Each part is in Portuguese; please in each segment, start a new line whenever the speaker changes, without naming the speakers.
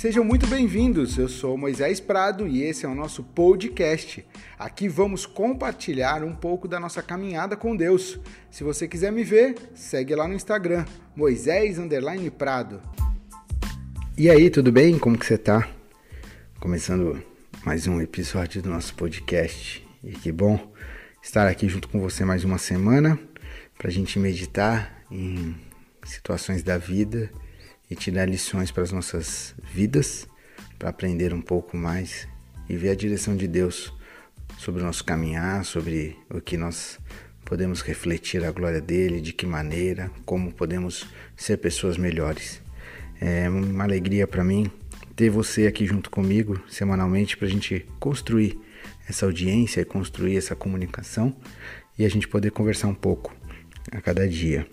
Sejam muito bem-vindos. Eu sou Moisés Prado e esse é o nosso podcast. Aqui vamos compartilhar um pouco da nossa caminhada com Deus. Se você quiser me ver, segue lá no Instagram, Moisés Prado. E aí, tudo bem? Como que você tá? Começando mais um episódio do nosso podcast. E que bom estar aqui junto com você mais uma semana para a gente meditar em situações da vida e tirar lições para as nossas vidas, para aprender um pouco mais e ver a direção de Deus sobre o nosso caminhar, sobre o que nós podemos refletir a glória dele, de que maneira, como podemos ser pessoas melhores. É uma alegria para mim ter você aqui junto comigo semanalmente para a gente construir essa audiência, construir essa comunicação e a gente poder conversar um pouco a cada dia.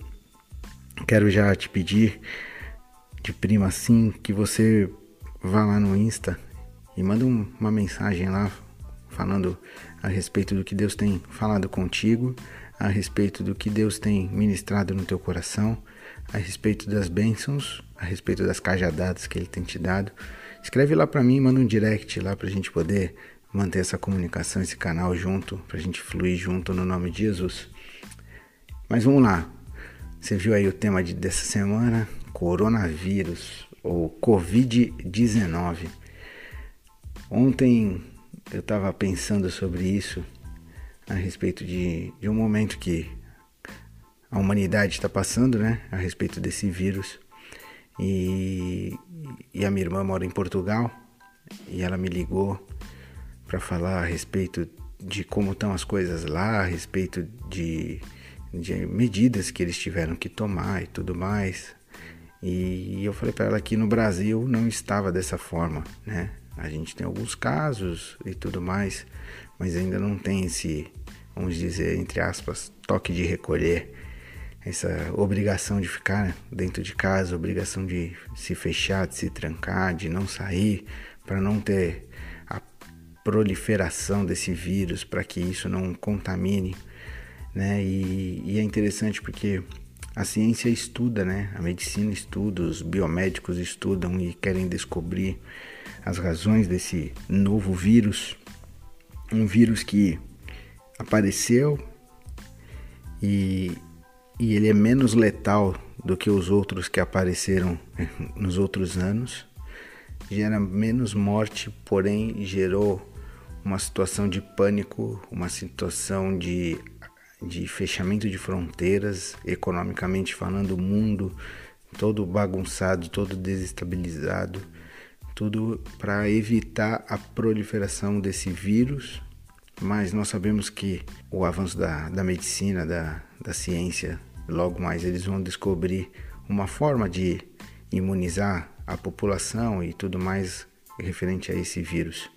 Quero já te pedir de prima assim que você vá lá no Insta e manda uma mensagem lá falando a respeito do que Deus tem falado contigo, a respeito do que Deus tem ministrado no teu coração, a respeito das bênçãos, a respeito das cajadadas que Ele tem te dado. Escreve lá para mim, manda um direct lá para a gente poder manter essa comunicação, esse canal junto, para a gente fluir junto no nome de Jesus. Mas vamos lá. Você viu aí o tema de, dessa semana? Coronavírus ou Covid-19. Ontem eu estava pensando sobre isso a respeito de, de um momento que a humanidade está passando, né? A respeito desse vírus. E, e a minha irmã mora em Portugal e ela me ligou para falar a respeito de como estão as coisas lá, a respeito de, de medidas que eles tiveram que tomar e tudo mais, e eu falei para ela que no Brasil não estava dessa forma, né? A gente tem alguns casos e tudo mais, mas ainda não tem esse, vamos dizer, entre aspas, toque de recolher, essa obrigação de ficar dentro de casa, obrigação de se fechar, de se trancar, de não sair, para não ter a proliferação desse vírus, para que isso não contamine, né? E, e é interessante porque a ciência estuda, né? A medicina estuda, os biomédicos estudam e querem descobrir as razões desse novo vírus. Um vírus que apareceu e, e ele é menos letal do que os outros que apareceram nos outros anos. Gera menos morte, porém gerou uma situação de pânico, uma situação de de fechamento de fronteiras, economicamente falando, o mundo todo bagunçado, todo desestabilizado, tudo para evitar a proliferação desse vírus. Mas nós sabemos que o avanço da, da medicina, da, da ciência, logo mais eles vão descobrir uma forma de imunizar a população e tudo mais referente a esse vírus.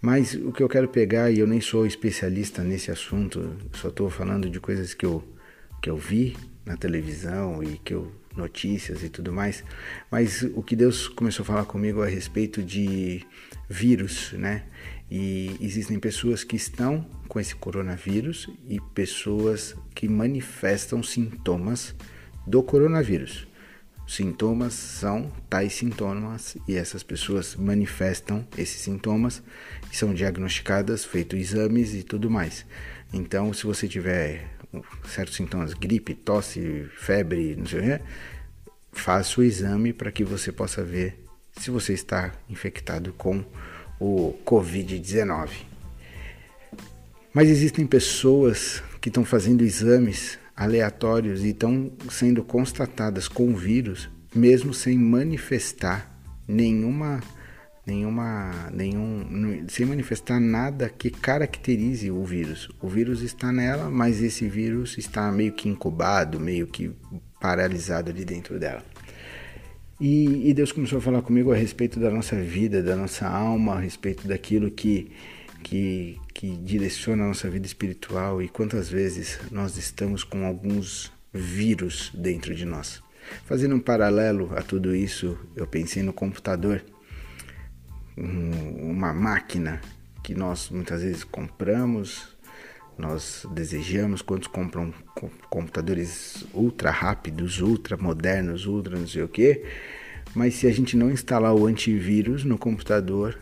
Mas o que eu quero pegar, e eu nem sou especialista nesse assunto, só estou falando de coisas que eu, que eu vi na televisão e que eu notícias e tudo mais, mas o que Deus começou a falar comigo a respeito de vírus, né? E existem pessoas que estão com esse coronavírus e pessoas que manifestam sintomas do coronavírus sintomas são tais sintomas e essas pessoas manifestam esses sintomas são diagnosticadas, feitos exames e tudo mais. Então, se você tiver certos sintomas, gripe, tosse, febre, não sei o que, faça o exame para que você possa ver se você está infectado com o Covid-19. Mas existem pessoas que estão fazendo exames aleatórios e estão sendo constatadas com vírus, mesmo sem manifestar nenhuma nenhuma nenhum sem manifestar nada que caracterize o vírus. O vírus está nela, mas esse vírus está meio que incubado, meio que paralisado ali dentro dela. E, e Deus começou a falar comigo a respeito da nossa vida, da nossa alma, a respeito daquilo que que, que direciona a nossa vida espiritual e quantas vezes nós estamos com alguns vírus dentro de nós. Fazendo um paralelo a tudo isso, eu pensei no computador, uma máquina que nós muitas vezes compramos, nós desejamos, quantos compram computadores ultra rápidos, ultra modernos, ultra não sei o que, Mas se a gente não instalar o antivírus no computador,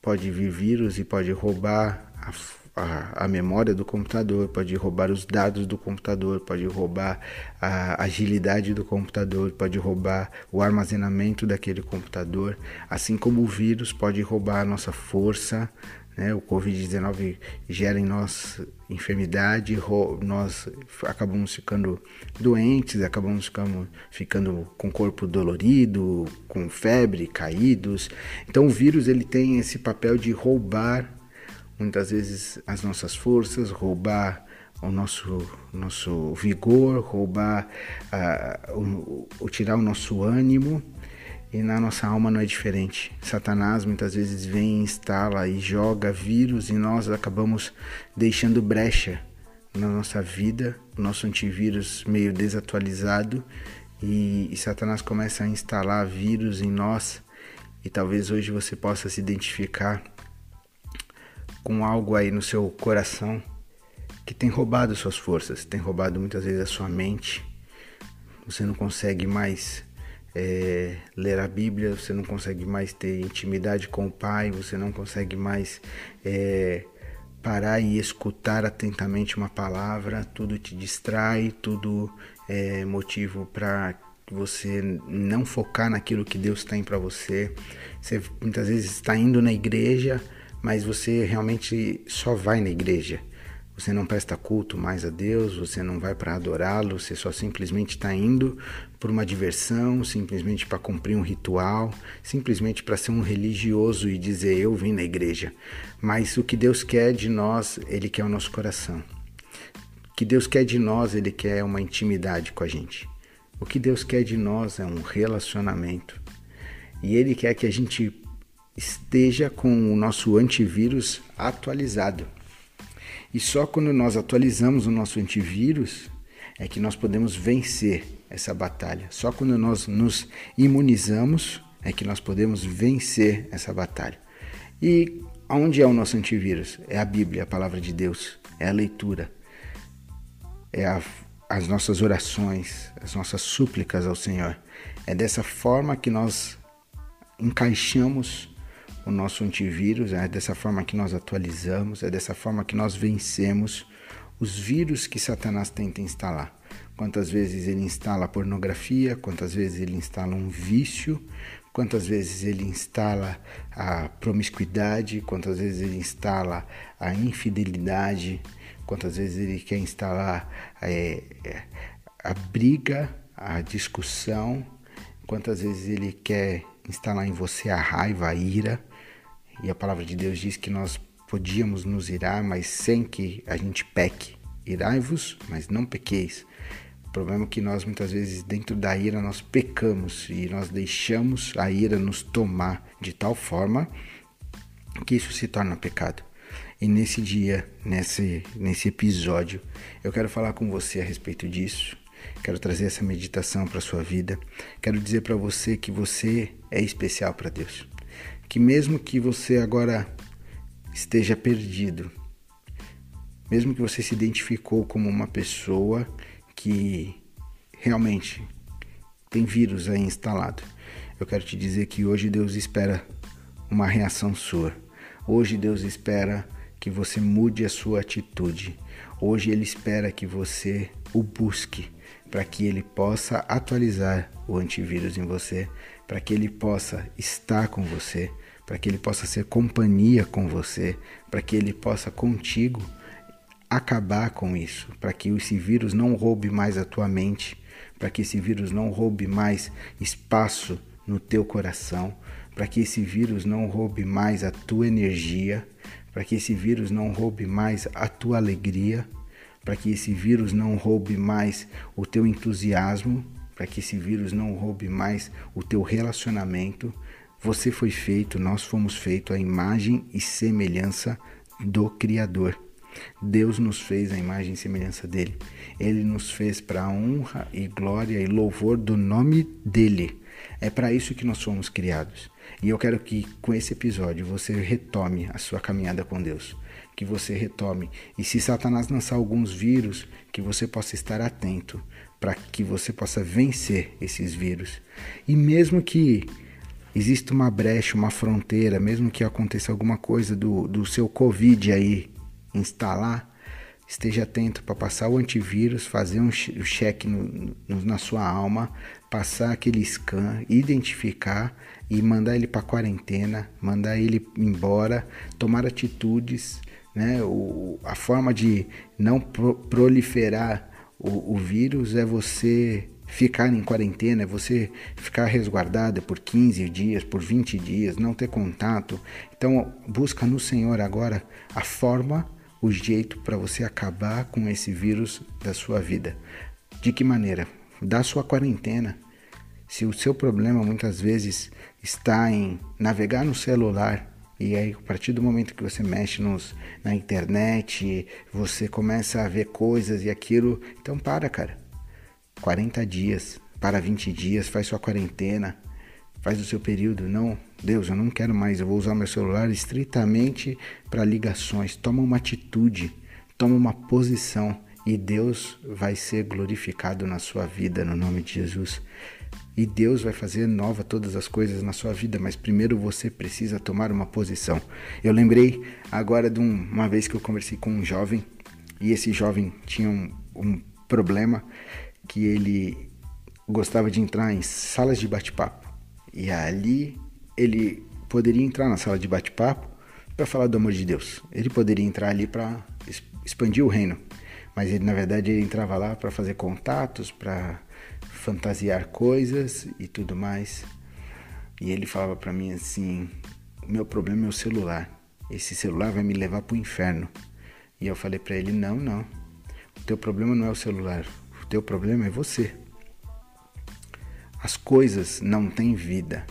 pode vir vírus e pode roubar a a, a, memória do computador, pode roubar os dados do computador, pode roubar a agilidade do computador, pode roubar o armazenamento daquele computador, assim como o vírus pode roubar a nossa força. Né? O Covid-19 gera em nós enfermidade, nós acabamos ficando doentes, acabamos ficando, ficando com o corpo dolorido, com febre, caídos. Então o vírus ele tem esse papel de roubar muitas vezes as nossas forças, roubar o nosso, nosso vigor, roubar, uh, o, o, tirar o nosso ânimo. E na nossa alma não é diferente. Satanás muitas vezes vem, instala e joga vírus e nós acabamos deixando brecha na nossa vida, nosso antivírus meio desatualizado e, e Satanás começa a instalar vírus em nós. E talvez hoje você possa se identificar com algo aí no seu coração que tem roubado suas forças, tem roubado muitas vezes a sua mente. Você não consegue mais é, ler a Bíblia, você não consegue mais ter intimidade com o Pai, você não consegue mais é, parar e escutar atentamente uma palavra, tudo te distrai, tudo é motivo para você não focar naquilo que Deus tem para você. Você muitas vezes está indo na igreja, mas você realmente só vai na igreja. Você não presta culto mais a Deus, você não vai para adorá-lo, você só simplesmente está indo por uma diversão, simplesmente para cumprir um ritual, simplesmente para ser um religioso e dizer eu vim na igreja. Mas o que Deus quer de nós, Ele quer o nosso coração. O que Deus quer de nós, Ele quer uma intimidade com a gente. O que Deus quer de nós é um relacionamento. E Ele quer que a gente esteja com o nosso antivírus atualizado. E só quando nós atualizamos o nosso antivírus é que nós podemos vencer essa batalha. Só quando nós nos imunizamos é que nós podemos vencer essa batalha. E onde é o nosso antivírus? É a Bíblia, a palavra de Deus, é a leitura, é a, as nossas orações, as nossas súplicas ao Senhor. É dessa forma que nós encaixamos o nosso antivírus, é dessa forma que nós atualizamos, é dessa forma que nós vencemos os vírus que Satanás tenta instalar. Quantas vezes ele instala pornografia, quantas vezes ele instala um vício, quantas vezes ele instala a promiscuidade, quantas vezes ele instala a infidelidade, quantas vezes ele quer instalar é, a briga, a discussão, quantas vezes ele quer instalar em você a raiva, a ira. E a palavra de Deus diz que nós podíamos nos irar, mas sem que a gente peque. Irai-vos, mas não pequeis. O problema é que nós muitas vezes dentro da ira nós pecamos e nós deixamos a ira nos tomar de tal forma que isso se torna pecado. E nesse dia, nesse, nesse episódio, eu quero falar com você a respeito disso. Quero trazer essa meditação para sua vida. Quero dizer para você que você é especial para Deus que mesmo que você agora esteja perdido, mesmo que você se identificou como uma pessoa que realmente tem vírus aí instalado, eu quero te dizer que hoje Deus espera uma reação sua. Hoje Deus espera que você mude a sua atitude. Hoje Ele espera que você o busque para que Ele possa atualizar o antivírus em você, para que Ele possa estar com você, para que Ele possa ser companhia com você, para que Ele possa contigo acabar com isso, para que esse vírus não roube mais a tua mente, para que esse vírus não roube mais espaço no teu coração, para que esse vírus não roube mais a tua energia, para que esse vírus não roube mais a tua alegria, para que esse vírus não roube mais o teu entusiasmo, para que esse vírus não roube mais o teu relacionamento. Você foi feito, nós fomos feitos à imagem e semelhança do Criador. Deus nos fez a imagem e semelhança dele. Ele nos fez para a honra e glória e louvor do nome dele. É para isso que nós fomos criados. E eu quero que com esse episódio você retome a sua caminhada com Deus. Que você retome. E se Satanás lançar alguns vírus, que você possa estar atento para que você possa vencer esses vírus. E mesmo que exista uma brecha, uma fronteira, mesmo que aconteça alguma coisa do, do seu Covid aí instalar, esteja atento para passar o antivírus, fazer um cheque no, no, na sua alma, passar aquele scan, identificar e mandar ele para quarentena, mandar ele embora, tomar atitudes, né? O, a forma de não pro, proliferar o, o vírus é você ficar em quarentena, é você ficar resguardada por 15 dias, por 20 dias, não ter contato. Então, busca no Senhor agora a forma, o jeito para você acabar com esse vírus da sua vida. De que maneira? Da sua quarentena. Se o seu problema muitas vezes está em navegar no celular, e aí, a partir do momento que você mexe nos, na internet, você começa a ver coisas e aquilo. Então, para, cara. 40 dias, para 20 dias, faz sua quarentena, faz o seu período. Não, Deus, eu não quero mais, eu vou usar meu celular estritamente para ligações. Toma uma atitude, toma uma posição e Deus vai ser glorificado na sua vida, no nome de Jesus e Deus vai fazer nova todas as coisas na sua vida, mas primeiro você precisa tomar uma posição. Eu lembrei agora de um, uma vez que eu conversei com um jovem e esse jovem tinha um, um problema que ele gostava de entrar em salas de bate-papo e ali ele poderia entrar na sala de bate-papo para falar do amor de Deus. Ele poderia entrar ali para expandir o reino, mas ele na verdade ele entrava lá para fazer contatos, para fantasiar coisas e tudo mais. E ele falava para mim assim: "O meu problema é o celular. Esse celular vai me levar para o inferno". E eu falei para ele: "Não, não. O teu problema não é o celular. O teu problema é você. As coisas não têm vida.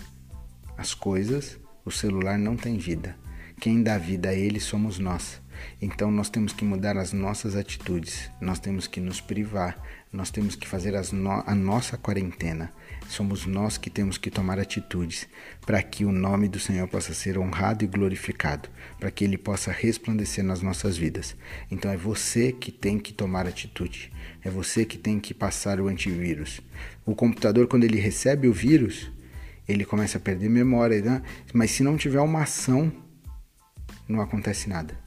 As coisas, o celular não tem vida. Quem dá vida a ele somos nós. Então nós temos que mudar as nossas atitudes, nós temos que nos privar, nós temos que fazer no a nossa quarentena. Somos nós que temos que tomar atitudes para que o nome do Senhor possa ser honrado e glorificado, para que ele possa resplandecer nas nossas vidas. Então é você que tem que tomar atitude, é você que tem que passar o antivírus. O computador, quando ele recebe o vírus, ele começa a perder memória, né? mas se não tiver uma ação, não acontece nada.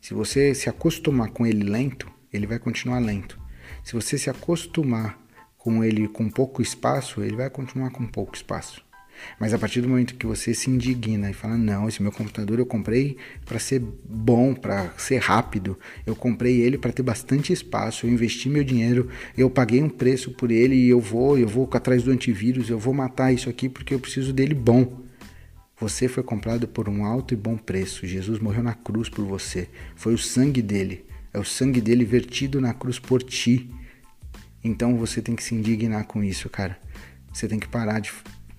Se você se acostumar com ele lento, ele vai continuar lento. Se você se acostumar com ele com pouco espaço, ele vai continuar com pouco espaço. Mas a partir do momento que você se indigna e fala: Não, esse meu computador eu comprei para ser bom, para ser rápido, eu comprei ele para ter bastante espaço, eu investi meu dinheiro, eu paguei um preço por ele e eu vou, eu vou atrás do antivírus, eu vou matar isso aqui porque eu preciso dele bom. Você foi comprado por um alto e bom preço. Jesus morreu na cruz por você. Foi o sangue dele. É o sangue dele vertido na cruz por ti. Então você tem que se indignar com isso, cara. Você tem que parar de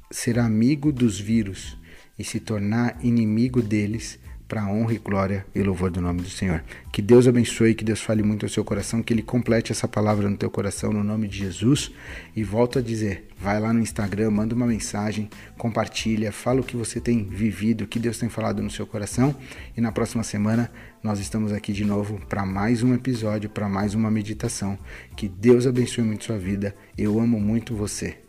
ser amigo dos vírus e se tornar inimigo deles para a honra e glória e louvor do nome do Senhor. Que Deus abençoe, que Deus fale muito ao seu coração, que Ele complete essa palavra no teu coração, no nome de Jesus. E volto a dizer, vai lá no Instagram, manda uma mensagem, compartilha, fala o que você tem vivido, o que Deus tem falado no seu coração. E na próxima semana nós estamos aqui de novo para mais um episódio, para mais uma meditação. Que Deus abençoe muito sua vida. Eu amo muito você.